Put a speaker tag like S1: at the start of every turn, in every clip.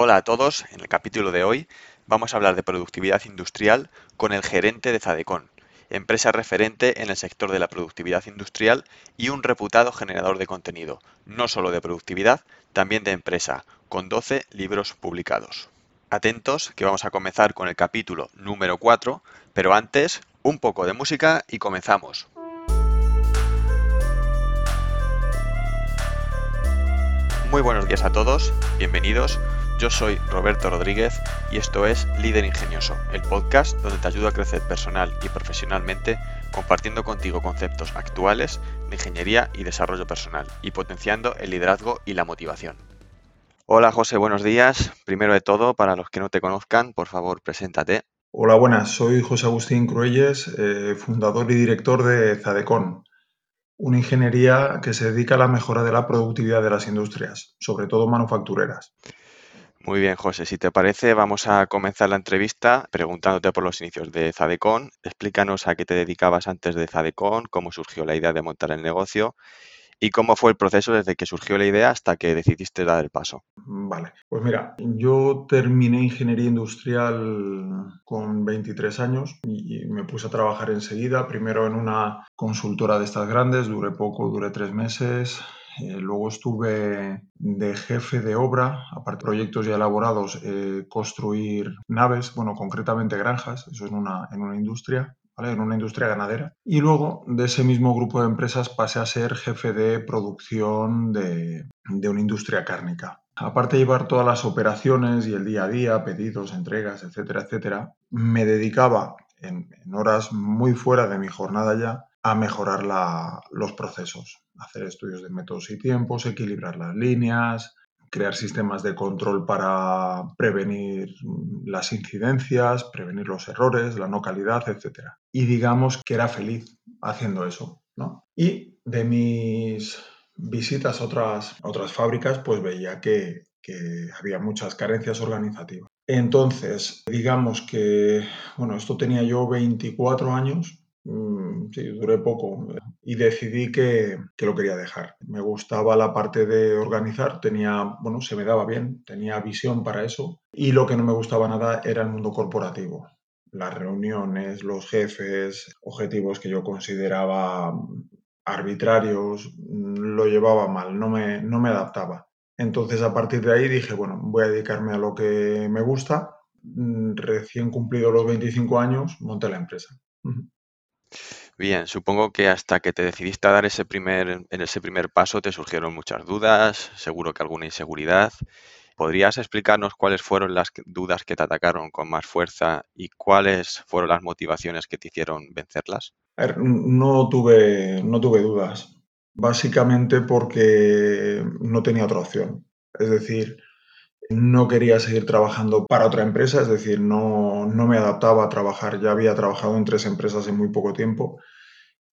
S1: Hola a todos, en el capítulo de hoy vamos a hablar de productividad industrial con el gerente de Zadecon, empresa referente en el sector de la productividad industrial y un reputado generador de contenido, no solo de productividad, también de empresa, con 12 libros publicados. Atentos que vamos a comenzar con el capítulo número 4, pero antes un poco de música y comenzamos. Muy buenos días a todos, bienvenidos. Yo soy Roberto Rodríguez y esto es Líder Ingenioso, el podcast donde te ayudo a crecer personal y profesionalmente compartiendo contigo conceptos actuales de ingeniería y desarrollo personal y potenciando el liderazgo y la motivación. Hola José, buenos días. Primero de todo, para los que no te conozcan, por favor, preséntate.
S2: Hola, buenas. Soy José Agustín Cruelles, eh, fundador y director de Zadecon, una ingeniería que se dedica a la mejora de la productividad de las industrias, sobre todo manufactureras.
S1: Muy bien, José. Si te parece, vamos a comenzar la entrevista preguntándote por los inicios de Zadecon. Explícanos a qué te dedicabas antes de Zadecon, cómo surgió la idea de montar el negocio y cómo fue el proceso desde que surgió la idea hasta que decidiste dar el paso.
S2: Vale, pues mira, yo terminé ingeniería industrial con 23 años y me puse a trabajar enseguida, primero en una consultora de estas grandes, duré poco, duré tres meses, eh, luego estuve de jefe de obra, aparte de proyectos ya elaborados, eh, construir naves, bueno, concretamente granjas, eso en una, en una industria en una industria ganadera. Y luego de ese mismo grupo de empresas pasé a ser jefe de producción de, una industria cárnica. Aparte de llevar todas las operaciones y el día a día, pedidos, entregas, etcétera, etcétera, me dedicaba en, horas muy fuera de mi jornada ya a mejorar los procesos, hacer estudios de métodos y tiempos, equilibrar las líneas, crear sistemas de control para prevenir las incidencias, prevenir los errores, la no calidad, etc. Y digamos que era feliz haciendo eso. ¿no? Y de mis visitas a otras, otras fábricas, pues veía que, que había muchas carencias organizativas. Entonces, digamos que, bueno, esto tenía yo 24 años Mm, sí, duré poco y decidí que, lo quería dejar. Me gustaba la parte de organizar, tenía, bueno, se me daba bien, tenía visión para eso y lo que no me gustaba nada era el mundo corporativo. Las reuniones, los jefes, objetivos que yo consideraba arbitrarios, lo llevaba mal, no me, no me adaptaba. Entonces a partir de ahí dije, bueno, voy a dedicarme a lo que me gusta. Mm, recién cumplido los 25 años, monté la empresa.
S1: Bien, supongo que hasta que te decidiste a dar ese primer, en ese primer paso te surgieron muchas dudas, seguro que alguna inseguridad. ¿Podrías explicarnos cuáles fueron las dudas que te atacaron con más fuerza y cuáles fueron las motivaciones que te hicieron vencerlas?
S2: no tuve, no tuve dudas, básicamente porque no tenía otra opción. Es decir, no quería seguir trabajando para otra empresa, es decir, no, me adaptaba a trabajar. Ya había trabajado en tres empresas en muy poco tiempo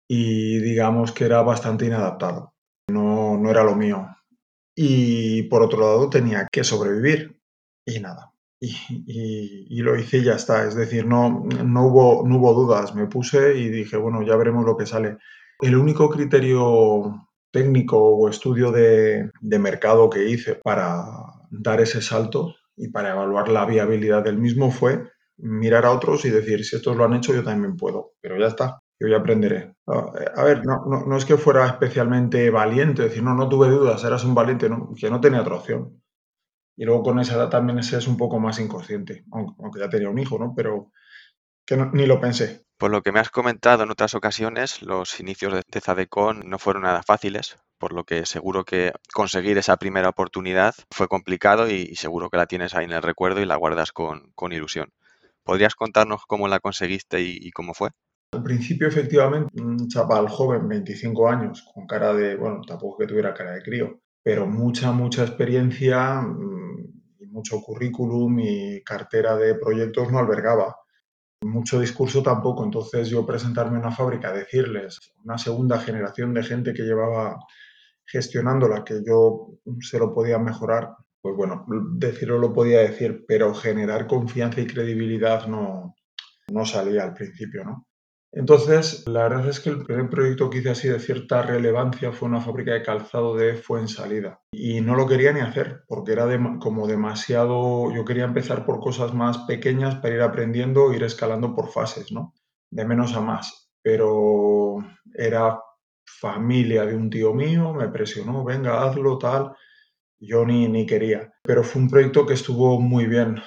S2: y digamos que era bastante inadaptado. No, no era lo mío. Y por otro lado tenía que sobrevivir y nada. Y, lo hice y ya está. Es decir, no, no, hubo, no hubo dudas. Me puse y dije, bueno, ya veremos lo que sale. El único criterio técnico o estudio de, de mercado que hice para dar ese salto y para evaluar la viabilidad del mismo fue mirar a otros y decir, si estos lo han hecho, yo también puedo. Pero ya está, yo ya aprenderé. A ver, no, no, es que fuera especialmente valiente, decir, no, no tuve dudas, eras un valiente, no, que no tenía otra opción. Y luego con esa edad también ese es un poco más inconsciente, aunque ya tenía un hijo, ¿no? Pero que ni lo pensé.
S1: Por lo que me has comentado en otras ocasiones, los inicios de Zadecon no fueron nada fáciles, por lo que seguro que conseguir esa primera oportunidad fue complicado y, seguro que la tienes ahí en el recuerdo y la guardas con, ilusión. ¿Podrías contarnos cómo la conseguiste y, cómo fue?
S2: Al principio, efectivamente, un chaval joven, 25 años, con cara de, bueno, tampoco que tuviera cara de crío, pero mucha, mucha experiencia mm, y mucho currículum y cartera de proyectos no albergaba mucho discurso tampoco. Entonces yo presentarme a una fábrica, decirles, una segunda generación de gente que llevaba gestionándola, que yo se lo podía mejorar, pues bueno, decirlo lo podía decir, pero generar confianza y credibilidad no, no salía al principio, ¿no? Entonces, la verdad es que el primer proyecto que hice así de cierta relevancia fue una fábrica de calzado de Fuensalida. Y no lo quería ni hacer, porque era como demasiado... Yo quería empezar por cosas más pequeñas para ir aprendiendo, ir escalando por fases, ¿no? De menos a más. Pero era familia de un tío mío, me presionó, venga, hazlo, tal. Yo ni, ni quería. Pero fue un proyecto que estuvo muy bien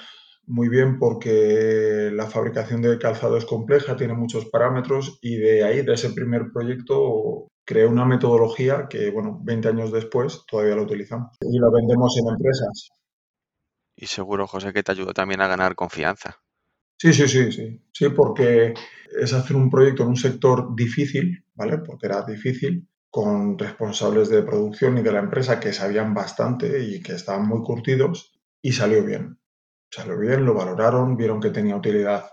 S2: muy bien porque la fabricación de calzado es compleja, tiene muchos parámetros y de ahí, de ese primer proyecto, creé una metodología que, bueno, 20 años después todavía la utilizamos y lo vendemos en empresas.
S1: Y seguro, José, que te ayudó también a ganar confianza.
S2: Sí, sí, sí, sí. Sí, porque es hacer un proyecto en un sector difícil, ¿vale? Porque era difícil, con responsables de producción y de la empresa que sabían bastante y que estaban muy curtidos y salió bien salió bien, lo valoraron, vieron que tenía utilidad.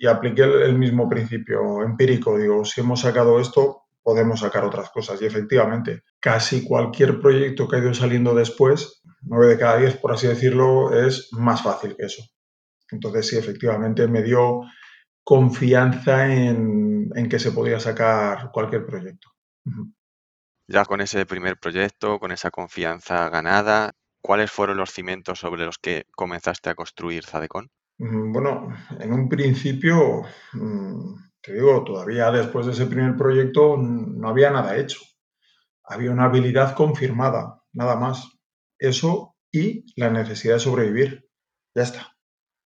S2: y apliqué el, mismo principio empírico. Digo, si hemos sacado esto, podemos sacar otras cosas. Y efectivamente, casi cualquier proyecto que ha ido saliendo después, nueve de cada diez, por así decirlo, es más fácil que eso. Entonces, sí, efectivamente me dio confianza en, en que se podía sacar cualquier proyecto.
S1: Ya con ese primer proyecto, con esa confianza ganada, ¿Cuáles fueron los cimientos sobre los que comenzaste a construir Zadecon?
S2: Mm, bueno, en un principio, mm, te digo, todavía después de ese primer proyecto no había nada hecho. Había una habilidad confirmada, nada más. Eso y la necesidad de sobrevivir. Ya está.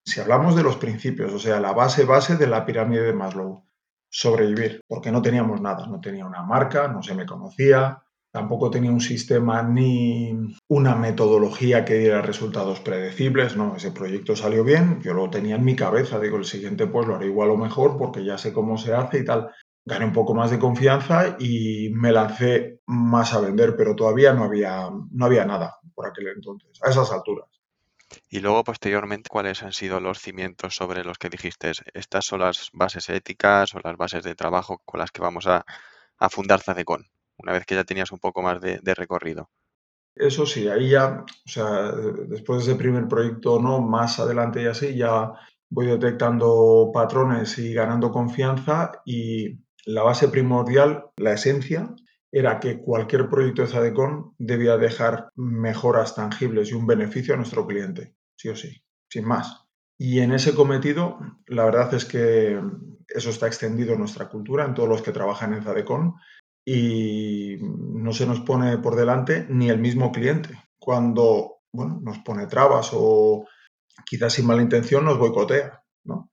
S2: Si hablamos de los principios, o sea, la base base de la pirámide de Maslow, sobrevivir, porque no teníamos nada, no tenía una marca, no se me conocía, Tampoco tenía un sistema ni una metodología que diera resultados predecibles, no, ese proyecto salió bien, yo lo tenía en mi cabeza, digo, el siguiente pues lo haré igual o mejor porque ya sé cómo se hace y tal. Gané un poco más de confianza y me lancé más a vender, pero todavía no había, no había nada por aquel entonces, a esas alturas.
S1: Y luego, posteriormente, ¿cuáles han sido los cimientos sobre los que dijiste? Estas son las bases éticas o las bases de trabajo con las que vamos a, a fundar Zadecon una vez que ya tenías un poco más de, recorrido.
S2: Eso sí, ahí ya, o sea, después de ese primer proyecto, no, más adelante y así, ya voy detectando patrones y ganando confianza y la base primordial, la esencia, era que cualquier proyecto de Zadecon debía dejar mejoras tangibles y un beneficio a nuestro cliente, sí o sí, sin más. Y en ese cometido, la verdad es que eso está extendido en nuestra cultura, en todos los que trabajan en Zadecon, y no se nos pone por delante ni el mismo cliente. Cuando bueno, nos pone trabas o quizás sin mala intención nos boicotea, ¿no?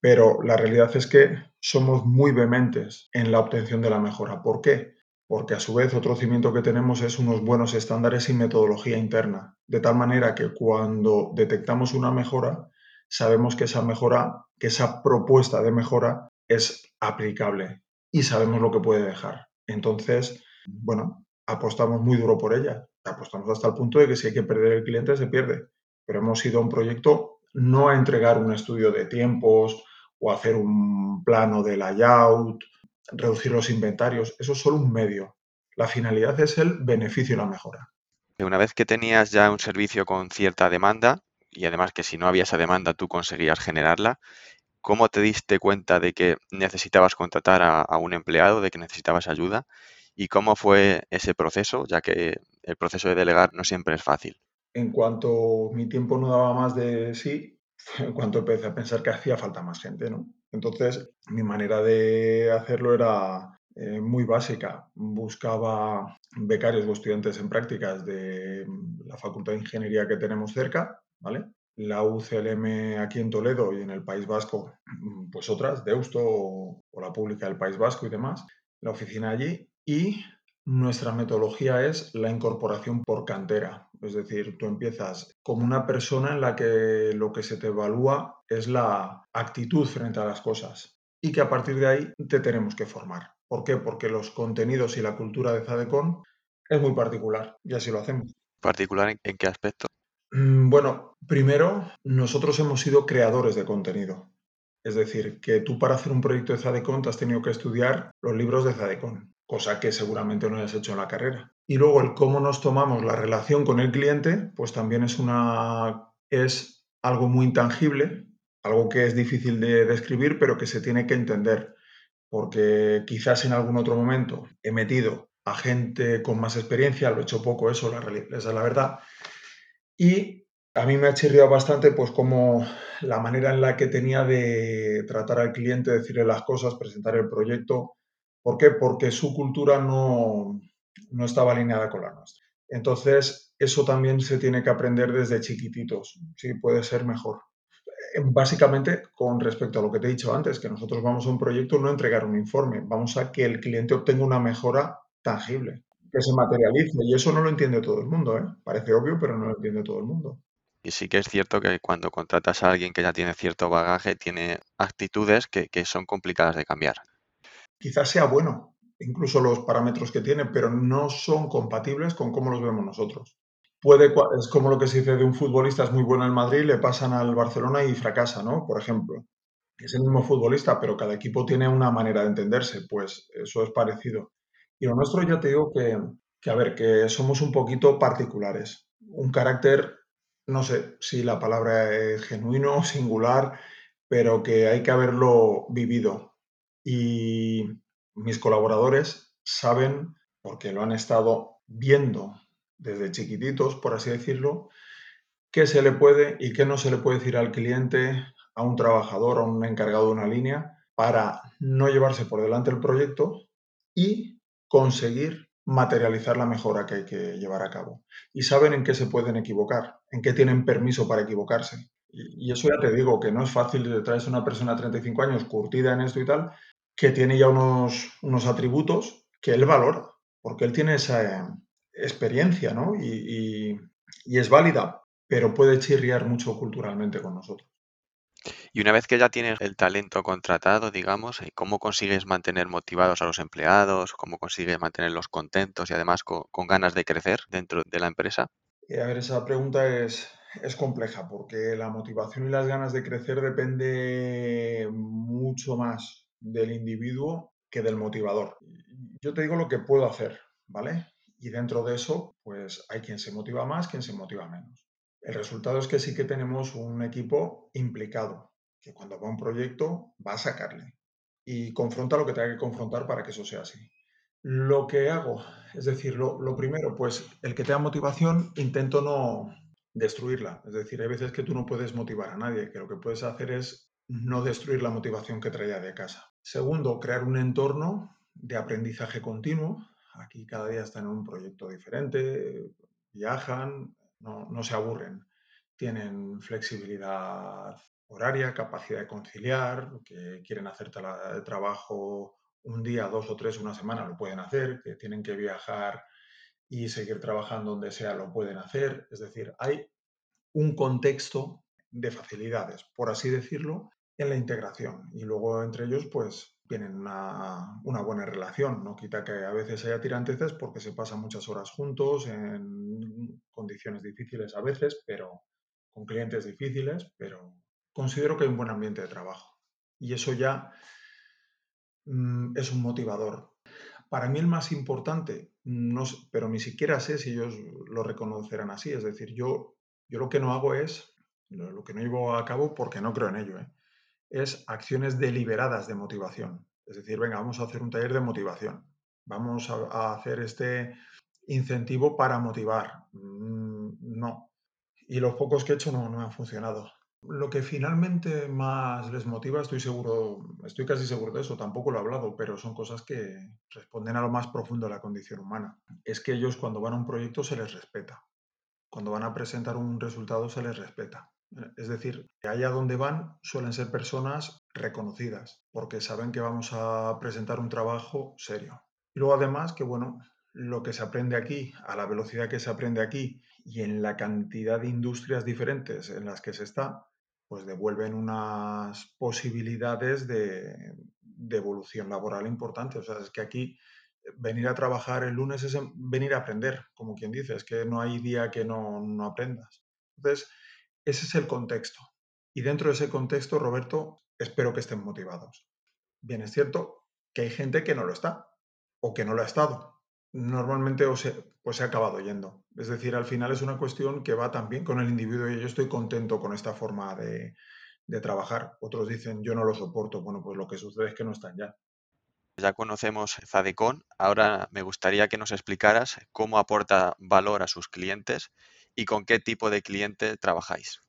S2: Pero la realidad es que somos muy vehementes en la obtención de la mejora. ¿Por qué? Porque a su vez otro cimiento que tenemos es unos buenos estándares y metodología interna, de tal manera que cuando detectamos una mejora, sabemos que esa mejora, que esa propuesta de mejora es aplicable y sabemos lo que puede dejar. Entonces, bueno, apostamos muy duro por ella. Apostamos hasta el punto de que si hay que perder el cliente, se pierde. Pero hemos ido a un proyecto no a entregar un estudio de tiempos o hacer un plano de layout, reducir los inventarios. Eso es solo un medio. La finalidad es el beneficio y la mejora.
S1: Una vez que tenías ya un servicio con cierta demanda, y además que si no había esa demanda tú conseguías generarla, ¿Cómo te diste cuenta de que necesitabas contratar a, un empleado, de que necesitabas ayuda? ¿Y cómo fue ese proceso? Ya que el proceso de delegar no siempre es fácil.
S2: En cuanto mi tiempo no daba más de sí, en cuanto empecé a pensar que hacía falta más gente, ¿no? Entonces, mi manera de hacerlo era eh, muy básica. Buscaba becarios o estudiantes en prácticas de la Facultad de Ingeniería que tenemos cerca, ¿vale? La UCLM aquí en Toledo y en el País Vasco, mm, pues otras, Deusto o, o la pública del País Vasco y demás, la oficina allí. Y nuestra metodología es la incorporación por cantera. Es decir, tú empiezas como una persona en la que lo que se te evalúa es la actitud frente a las cosas y que a partir de ahí te tenemos que formar. ¿Por qué? Porque los contenidos y la cultura de Zadecon es muy particular y así lo hacemos.
S1: ¿Particular en qué aspecto?
S2: Mm, bueno, primero, nosotros hemos sido creadores de contenido. Es decir, que tú para hacer un proyecto de Zadecon te has tenido que estudiar los libros de Zadecon, cosa que seguramente no hayas hecho en la carrera. Y luego el cómo nos tomamos la relación con el cliente, pues también es una es algo muy intangible algo que es difícil de describir, pero que se tiene que entender, porque quizás en algún otro momento he metido a gente con más experiencia, lo he hecho poco eso, la es la verdad, y a mí me ha chirriado bastante pues como la manera en la que tenía de tratar al cliente, decirle las cosas, presentar el proyecto. ¿Por qué? Porque su cultura no, no estaba alineada con la nuestra. Entonces, eso también se tiene que aprender desde chiquititos. Sí, puede ser mejor. Eh, básicamente, con respecto a lo que te he dicho antes, que nosotros vamos a un proyecto no entregar un informe, vamos a que el cliente obtenga una mejora tangible, que se materialice. Y eso no lo entiende todo el mundo. ¿eh? Parece obvio, pero no lo entiende todo el mundo.
S1: Y sí que es cierto que cuando contratas a alguien que ya tiene cierto bagaje, tiene actitudes que, que son complicadas de cambiar.
S2: Quizás sea bueno, incluso los parámetros que tiene, pero no son compatibles con cómo los vemos nosotros. Puede, es como lo que se dice de un futbolista, es muy bueno en Madrid, le pasan al Barcelona y fracasa, ¿no? Por ejemplo. Es el mismo futbolista, pero cada equipo tiene una manera de entenderse, pues eso es parecido. Y lo nuestro ya te digo que, que a ver, que somos un poquito particulares. Un carácter no sé si la palabra es genuino, singular, pero que hay que haberlo vivido. Y mis colaboradores saben, porque lo han estado viendo desde chiquititos, por así decirlo, qué se le puede y qué no se le puede decir al cliente, a un trabajador, a un encargado de una línea, para no llevarse por delante el proyecto y conseguir materializar la mejora que hay que llevar a cabo. Y saben en qué se pueden equivocar, en qué tienen permiso para equivocarse. Y, eso ya te digo, que no es fácil traerse una persona de 35 años curtida en esto y tal, que tiene ya unos, unos atributos que él valora, porque él tiene esa experiencia, ¿no? y es válida, pero puede chirriar mucho culturalmente con nosotros.
S1: Y una vez que ya tienes el talento contratado, digamos, eh, ¿cómo consigues mantener motivados a los empleados? ¿Cómo consigues mantenerlos contentos y además con, ganas de crecer dentro de la empresa?
S2: Eh, a ver, esa pregunta es, es compleja porque la motivación y las ganas de crecer depende mucho más del individuo que del motivador. Yo te digo lo que puedo hacer, ¿vale? Y dentro de eso, pues hay quien se motiva más, quien se motiva menos. El resultado es que sí que tenemos un equipo implicado, que cuando va a un proyecto va a sacarle y confronta lo que tenga que confrontar para que eso sea así. Lo que hago, es decir, lo, primero, pues el que tenga motivación, intento no destruirla. Es decir, hay veces que tú no puedes motivar a nadie, que lo que puedes hacer es no destruir la motivación que traía de casa. Segundo, crear un entorno de aprendizaje continuo. Aquí cada día están en un proyecto diferente, viajan, no, se aburren. Tienen flexibilidad horaria, capacidad de conciliar, que quieren hacer el trabajo un día, dos o tres, una semana, lo pueden hacer, que tienen que viajar y seguir trabajando donde sea, lo pueden hacer. Es decir, hay un contexto de facilidades, por así decirlo, en la integración. Y luego entre ellos, pues tienen una, una, buena relación. No quita que a veces haya tiranteces porque se pasan muchas horas juntos en condiciones difíciles a veces, pero con clientes difíciles, pero considero que hay un buen ambiente de trabajo. Y eso ya mm, es un motivador. Para mí el más importante, no, pero ni siquiera sé si ellos lo reconocerán así. Es decir, yo, yo lo que no hago es, lo, que no llevo a cabo porque no creo en ello, ¿eh? es acciones deliberadas de motivación. Es decir, venga, vamos a hacer un taller de motivación. Vamos a, hacer este incentivo para motivar. Mm, no. Y los pocos que he hecho no, no han funcionado. Lo que finalmente más les motiva, estoy seguro, estoy casi seguro de eso, tampoco lo he hablado, pero son cosas que responden a lo más profundo de la condición humana. Es que ellos cuando van a un proyecto se les respeta. Cuando van a presentar un resultado se les respeta. Es decir, que allá donde van suelen ser personas reconocidas, porque saben que vamos a presentar un trabajo serio. Y luego además que, bueno, lo que se aprende aquí, a la velocidad que se aprende aquí y en la cantidad de industrias diferentes en las que se está, pues devuelven unas posibilidades de, evolución laboral importantes. O sea, es que aquí eh, venir a trabajar el lunes es venir a aprender, como quien dice, es que no hay día que no, no aprendas. Entonces, ese es el contexto. Y dentro de ese contexto, Roberto, espero que estén motivados. Bien, es cierto que hay gente que no lo está o que no lo ha estado. Normalmente o se, pues se ha acabado yendo. Es decir, al final es una cuestión que va también con el individuo y yo estoy contento con esta forma de, de trabajar. Otros dicen, yo no lo soporto. Bueno, pues lo que sucede es que no están ya.
S1: Ya conocemos Zadecon, ahora me gustaría que nos explicaras cómo aporta valor a sus clientes y con qué tipo de cliente trabajáis.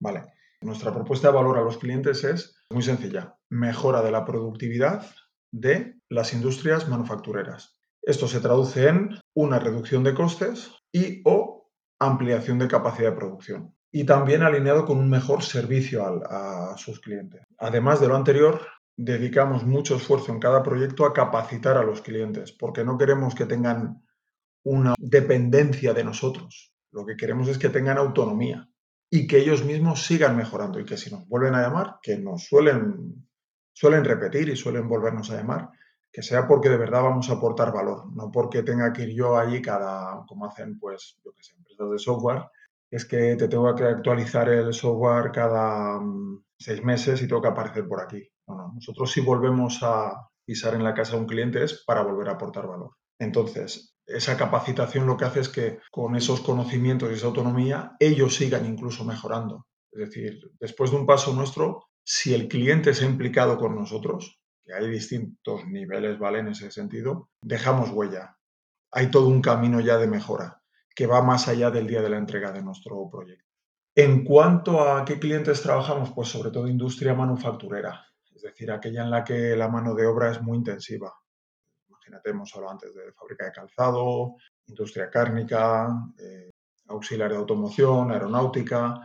S2: Vale, nuestra propuesta de valor a los clientes es muy sencilla, mejora de la productividad de las industrias manufactureras. Esto se traduce en una reducción de costes y o ampliación de capacidad de producción. Y también alineado con un mejor servicio a, a sus clientes. Además de lo anterior, dedicamos mucho esfuerzo en cada proyecto a capacitar a los clientes, porque no queremos que tengan una dependencia de nosotros. Lo que queremos es que tengan autonomía y que ellos mismos sigan mejorando y que si nos vuelven a llamar, que nos suelen, suelen repetir y suelen volvernos a llamar, que sea porque de verdad vamos a aportar valor, no porque tenga que ir yo allí cada, como hacen pues, yo que sé, empresas de software, es que te tengo que actualizar el software cada mm, seis meses y tengo que aparecer por aquí. No, nosotros si volvemos a pisar en la casa de un cliente es para volver a aportar valor. Entonces, esa capacitación lo que hace es que con esos conocimientos y esa autonomía ellos sigan incluso mejorando. Es decir, después de un paso nuestro, si el cliente se ha implicado con nosotros, hay distintos niveles, ¿vale? En ese sentido, dejamos huella. Hay todo un camino ya de mejora que va más allá del día de la entrega de nuestro proyecto. En cuanto a qué clientes trabajamos, pues sobre todo industria manufacturera es decir, aquella en la que la mano de obra es muy intensiva. Imagínate, hemos hablado antes de fábrica de calzado, industria cárnica, eh, auxiliar de automoción, aeronáutica.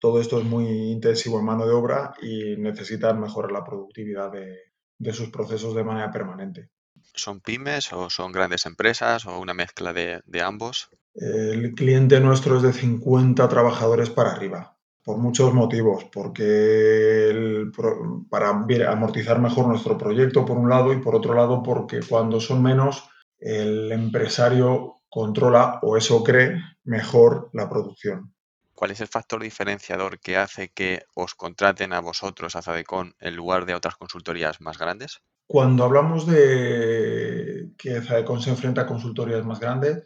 S2: Todo esto es muy intensivo en mano de obra y necesitan mejorar la productividad de, sus procesos de manera permanente.
S1: ¿Son pymes o son grandes empresas o una mezcla de, de ambos?
S2: El cliente nuestro es de 50 trabajadores para arriba por muchos motivos, porque para amortizar mejor nuestro proyecto por un lado y por otro lado porque cuando son menos el empresario controla o eso cree mejor la producción.
S1: ¿Cuál es el factor diferenciador que hace que os contraten a vosotros, a Zadecon, en lugar de otras consultorías más grandes?
S2: Cuando hablamos de que Zadecon se enfrenta a consultorías más grandes,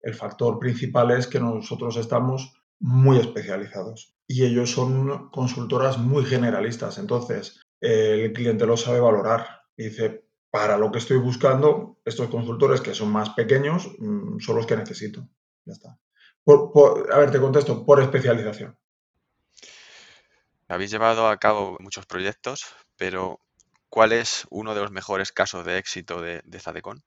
S2: el factor principal es que nosotros estamos muy especializados y ellos son consultoras muy generalistas. Entonces, el cliente lo sabe valorar y dice, para lo que estoy buscando, estos consultores que son más pequeños mm, son los que necesito. Ya está. A ver, te contesto, por especialización.
S1: Habéis llevado a cabo muchos proyectos, pero ¿cuál es uno de los mejores casos de éxito de, de Zadecon?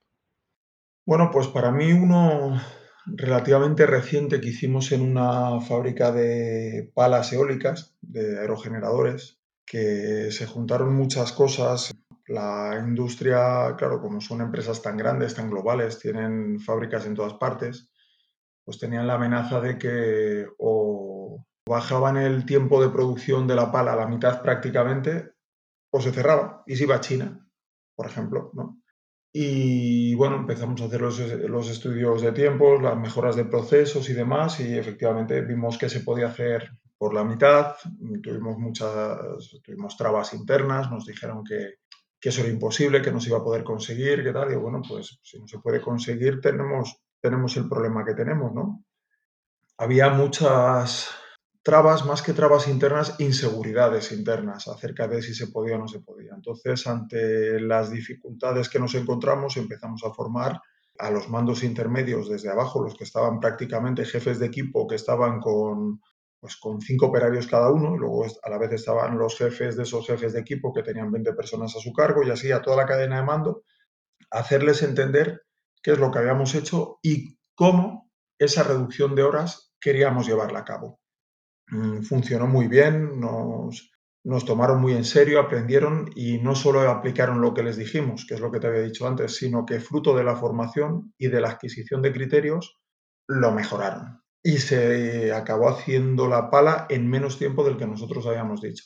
S2: Bueno, pues para mí uno relativamente reciente que hicimos en una fábrica de palas eólicas, de aerogeneradores, que se juntaron muchas cosas. La industria, claro, como son empresas tan grandes, tan globales, tienen fábricas en todas partes, pues tenían la amenaza de que o bajaban el tiempo de producción de la pala a la mitad prácticamente, o se cerraba y se iba a China, por ejemplo, ¿no? Y bueno, empezamos a hacer los, los, estudios de tiempos, las mejoras de procesos y demás, y efectivamente vimos que se podía hacer por la mitad. Tuvimos muchas, tuvimos trabas internas, nos dijeron que, que eso era imposible, que no se iba a poder conseguir, que tal. Y bueno, pues si no se puede conseguir, tenemos, tenemos el problema que tenemos, ¿no? Había muchas, trabas, más que trabas internas, inseguridades internas acerca de si se podía o no se podía. Entonces, ante las dificultades que nos encontramos, empezamos a formar a los mandos intermedios desde abajo, los que estaban prácticamente jefes de equipo, que estaban con, pues, con cinco operarios cada uno, y luego a la vez estaban los jefes de esos jefes de equipo que tenían 20 personas a su cargo, y así a toda la cadena de mando, hacerles entender qué es lo que habíamos hecho y cómo esa reducción de horas queríamos llevarla a cabo. Mm, funcionó muy bien, nos, tomaron muy en serio, aprendieron y no solo aplicaron lo que les dijimos, que es lo que te había dicho antes, sino que fruto de la formación y de la adquisición de criterios, lo mejoraron. Y se acabó haciendo la pala en menos tiempo del que nosotros habíamos dicho.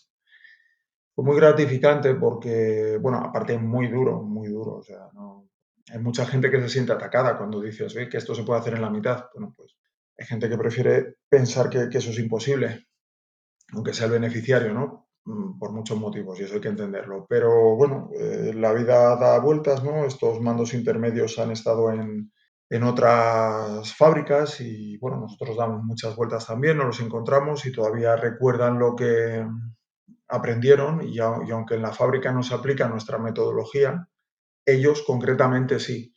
S2: Fue muy gratificante porque, bueno, aparte muy duro, muy duro. O sea, no, hay mucha gente que se siente atacada cuando dices que esto se puede hacer en la mitad. Bueno, pues hay gente que prefiere pensar que, eso es imposible, aunque sea el beneficiario, ¿no? Mm, por muchos motivos, y eso hay que entenderlo. Pero bueno, eh, la vida da vueltas, ¿no? Estos mandos intermedios han estado en, en otras fábricas y bueno, nosotros damos muchas vueltas también, nos los encontramos y todavía recuerdan lo que, aprendieron y, aunque en la fábrica no se aplica nuestra metodología, ellos concretamente sí.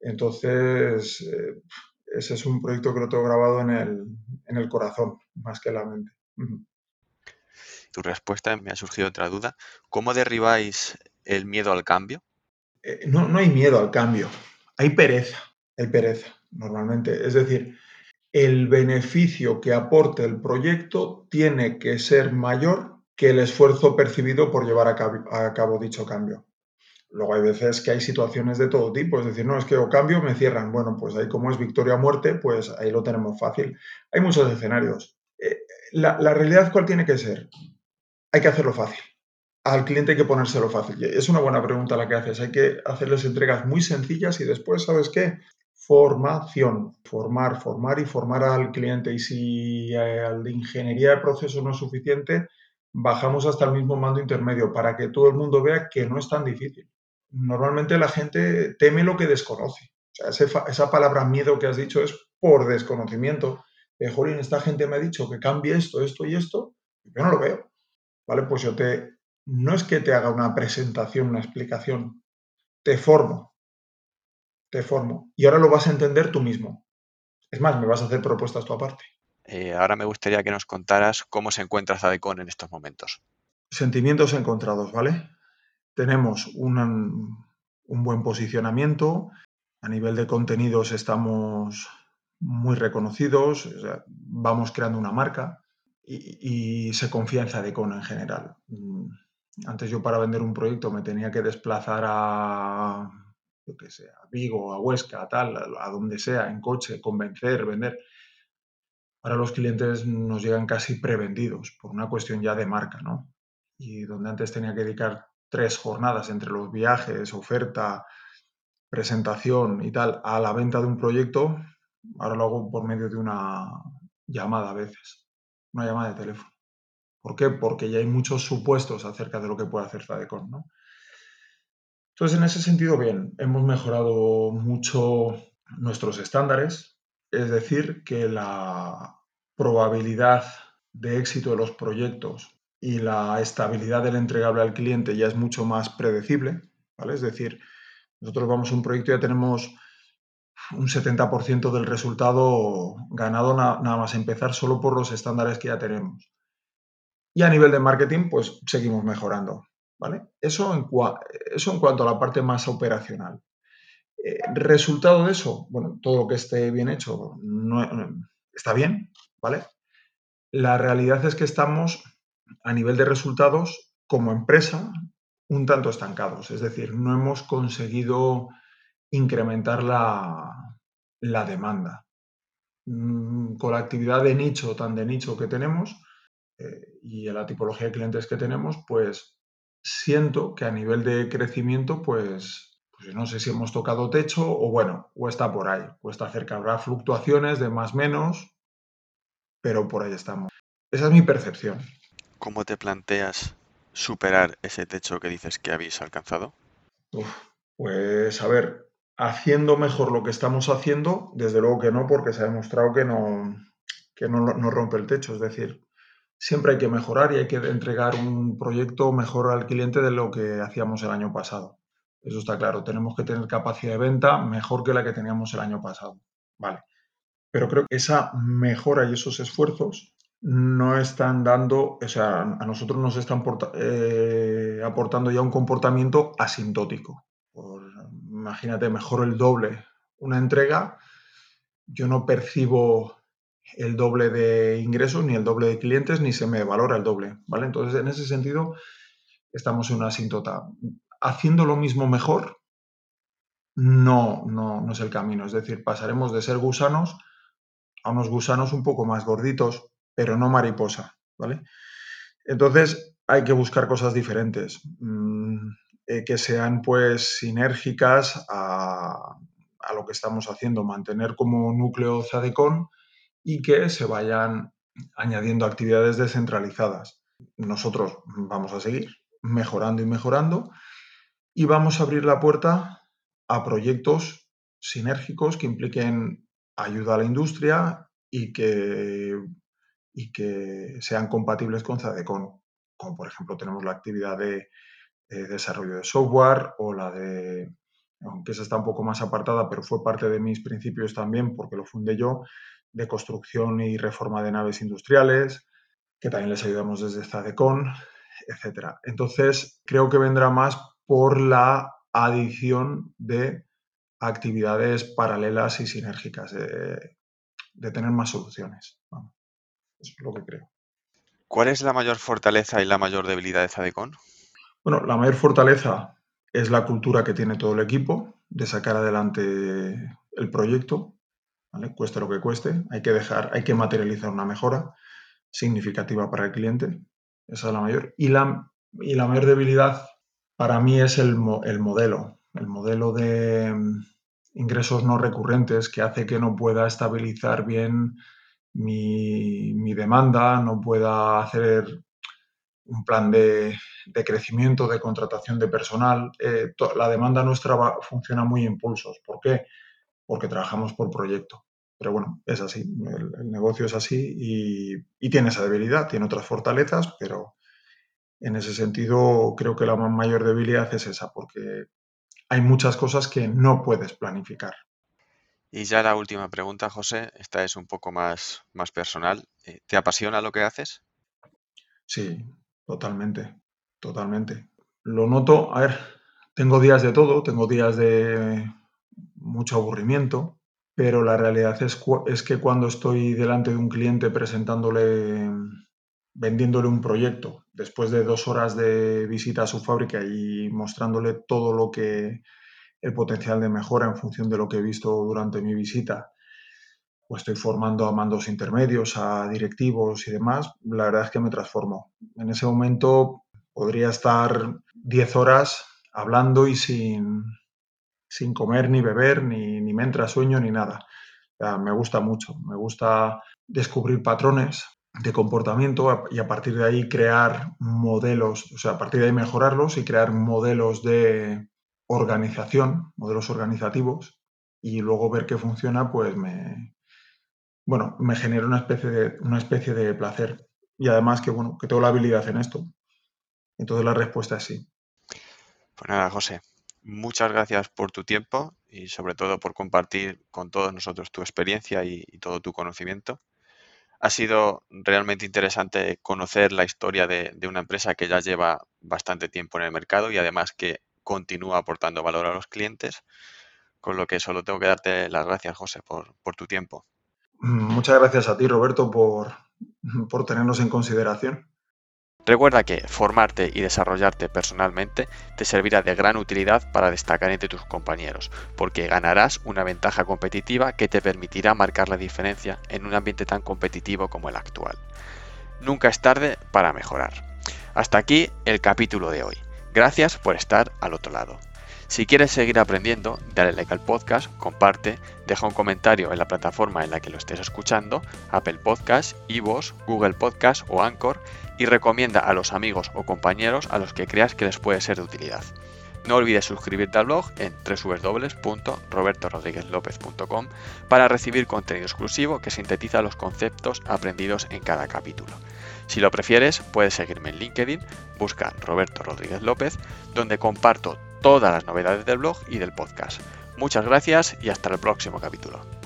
S2: Entonces, eh, ese es un proyecto que lo tengo grabado en el, en el corazón, más que en la mente.
S1: Tu respuesta me ha surgido otra duda. ¿Cómo derribáis el miedo al cambio?
S2: Eh, no, no hay miedo al cambio, hay pereza, hay pereza normalmente. Es decir, el beneficio que aporte el proyecto tiene que ser mayor que el esfuerzo percibido por llevar a cabo, dicho cambio. Luego hay veces que hay situaciones de todo tipo, es decir, no es que o cambio me cierran. Bueno, pues ahí como es victoria o muerte, pues ahí lo tenemos fácil. Hay muchos escenarios. Eh, la, la, realidad cuál tiene que ser? Hay que hacerlo fácil. Al cliente hay que ponérselo fácil. Es una buena pregunta la que haces. Hay que hacerles entregas muy sencillas y después, ¿sabes qué? Formación, formar, formar y formar al cliente. Y si eh, de ingeniería de proceso no es suficiente, bajamos hasta el mismo mando intermedio para que todo el mundo vea que no es tan difícil. Normalmente la gente teme lo que desconoce. O sea, esa palabra miedo que has dicho es por desconocimiento. De, Jolín, esta gente me ha dicho que cambie esto, esto y esto, yo no lo veo. ¿Vale? Pues yo te, no es que te haga una presentación, una explicación, te formo te formo. Y ahora lo vas a entender tú mismo. Es más, me vas a hacer propuestas tú aparte.
S1: Eh, ahora me gustaría que nos contaras cómo se encuentra Zadecon en estos momentos.
S2: Sentimientos encontrados, ¿vale? Tenemos un, buen posicionamiento. A nivel de contenidos estamos muy reconocidos, vamos creando una marca y, se confía en Zadecon en general. Mm, antes yo para vender un proyecto me tenía que desplazar a que sea, a Vigo, a Huesca, a tal, a, donde sea, en coche, convencer, vender. Ahora los clientes nos llegan casi prevendidos por una cuestión ya de marca, ¿no? Y donde antes tenía que dedicar tres jornadas entre los viajes, oferta, presentación y tal a la venta de un proyecto, ahora lo hago por medio de una llamada a veces, una llamada de teléfono. ¿Por qué? Porque ya hay muchos supuestos acerca de lo que puede hacer Zadecon, ¿no? Entonces, en ese sentido, bien, hemos mejorado mucho nuestros estándares, es decir, que la probabilidad de éxito de los proyectos y la estabilidad del entregable al cliente ya es mucho más predecible, ¿vale? Es decir, nosotros vamos a un proyecto y ya tenemos un 70% del resultado ganado nada más empezar solo por los estándares que ya tenemos. Y a nivel de marketing, pues seguimos mejorando. Eso en, eso en cuanto a la parte más operacional. Eh, resultado de eso, bueno, todo lo que esté bien hecho está bien, ¿vale? La realidad es que estamos a nivel de resultados como empresa un tanto estancados, es decir, no hemos conseguido incrementar la, la demanda. Mm, con la actividad de nicho, tan de nicho que tenemos eh, y la tipología de clientes que tenemos, pues siento que a nivel de crecimiento, pues, pues no sé si hemos tocado techo o bueno, o está por ahí, o está cerca. Habrá fluctuaciones de más menos, pero por ahí estamos. Esa es mi percepción.
S1: ¿Cómo te planteas superar ese techo que dices que habéis alcanzado?
S2: pues a ver, haciendo mejor lo que estamos haciendo, desde luego que no, porque se ha demostrado que no, que no, rompe el techo. Es decir, siempre hay que mejorar y hay que entregar un proyecto mejor al cliente de lo que hacíamos el año pasado. Eso está claro. Tenemos que tener capacidad de venta mejor que la que teníamos el año pasado. Vale. Pero creo que esa mejora y esos esfuerzos no están dando, o sea, a nosotros nos están eh, aportando ya un comportamiento asintótico. imagínate, mejor el doble una entrega. Yo no percibo el doble de ingresos, ni el doble de clientes, ni se me valora el doble, ¿vale? Entonces, en ese sentido, estamos en una asíntota. Haciendo lo mismo mejor, no, no, no es el camino. Es decir, pasaremos de ser gusanos a unos gusanos un poco más gorditos, pero no mariposa, ¿vale? Entonces, hay que buscar cosas diferentes, mm, eh, que sean pues sinérgicas a, a, lo que estamos haciendo, mantener como núcleo Zadecon y que se vayan añadiendo actividades descentralizadas. Nosotros vamos a seguir mejorando y mejorando y vamos a abrir la puerta a proyectos sinérgicos que impliquen ayuda a la industria y que, y que sean compatibles con Zadecon. como por ejemplo tenemos la actividad de, desarrollo de software o la de, aunque esa está un poco más apartada, pero fue parte de mis principios también porque lo fundé yo, de construcción y reforma de naves industriales, que también les ayudamos desde Zadecon, etc. Entonces, creo que vendrá más por la adición de actividades paralelas y sinérgicas, de, tener más soluciones. Eso es lo que creo.
S1: ¿Cuál es la mayor fortaleza y la mayor debilidad de Zadecon?
S2: Bueno, la mayor fortaleza es la cultura que tiene todo el equipo de sacar adelante el proyecto, cueste lo que cueste, hay que dejar, hay que materializar una mejora significativa para el cliente, esa es la mayor. Y la, y la mayor debilidad para mí es el, el modelo, el modelo de mm, ingresos no recurrentes que hace que no pueda estabilizar bien mi, demanda, no pueda hacer un plan de, crecimiento, de contratación de personal. Eh, la demanda nuestra funciona muy en pulsos. ¿Por qué? Porque trabajamos por proyecto. Pero bueno, es así, el, negocio es así y, y, tiene esa debilidad, tiene otras fortalezas, pero en ese sentido creo que la mayor debilidad es esa, porque hay muchas cosas que no puedes planificar.
S1: Y ya la última pregunta, José, esta es un poco más, más personal. Eh, ¿Te apasiona lo que haces?
S2: Sí, totalmente, totalmente. Lo noto, a ver, tengo días de todo, tengo días de mucho aburrimiento, pero la realidad es, es que cuando estoy delante de un cliente presentándole, vendiéndole un proyecto, después de dos horas de visita a su fábrica y mostrándole todo lo que el potencial de mejora en función de lo que he visto durante mi visita, o estoy formando a mandos intermedios, a directivos y demás, la verdad es que me transformo. En ese momento podría estar 10 horas hablando y sin, sin comer ni beber, ni, ni me entra sueño ni nada. me gusta mucho, me gusta descubrir patrones de comportamiento y a partir de ahí crear modelos, o sea, a partir de ahí mejorarlos y crear modelos de, organización, modelos organizativos, y luego ver qué funciona, pues me, bueno, me genera una especie de, una especie de placer. Y además que, bueno, que tengo la habilidad en esto. Entonces la respuesta es sí.
S1: Pues nada, José, muchas gracias por tu tiempo y sobre todo por compartir con todos nosotros tu experiencia y, todo tu conocimiento. Ha sido realmente interesante conocer la historia de, de, una empresa que ya lleva bastante tiempo en el mercado y además que continúa aportando valor a los clientes, con lo que solo tengo que darte las gracias, José, por, tu tiempo.
S2: Muchas gracias a ti, Roberto, por, por tenernos en consideración.
S1: Recuerda que formarte y desarrollarte personalmente te servirá de gran utilidad para destacar entre tus compañeros, porque ganarás una ventaja competitiva que te permitirá marcar la diferencia en un ambiente tan competitivo como el actual. Nunca es tarde para mejorar. Hasta aquí el capítulo de hoy. Gracias por estar al otro lado. Si quieres seguir aprendiendo, dale like al podcast, comparte, deja un comentario en la plataforma en la que lo estés escuchando, Apple Podcast, iVoox, Google Podcast o Anchor, y recomienda a los amigos o compañeros a los que creas que les puede ser de utilidad. No olvides suscribirte al blog en www.robertorodriguezlopez.com para recibir contenido exclusivo que sintetiza los conceptos aprendidos en cada capítulo. Si lo prefieres, puedes seguirme en LinkedIn, busca Roberto Rodríguez López, donde comparto todas las novedades del blog y del podcast. Muchas gracias y hasta el próximo capítulo.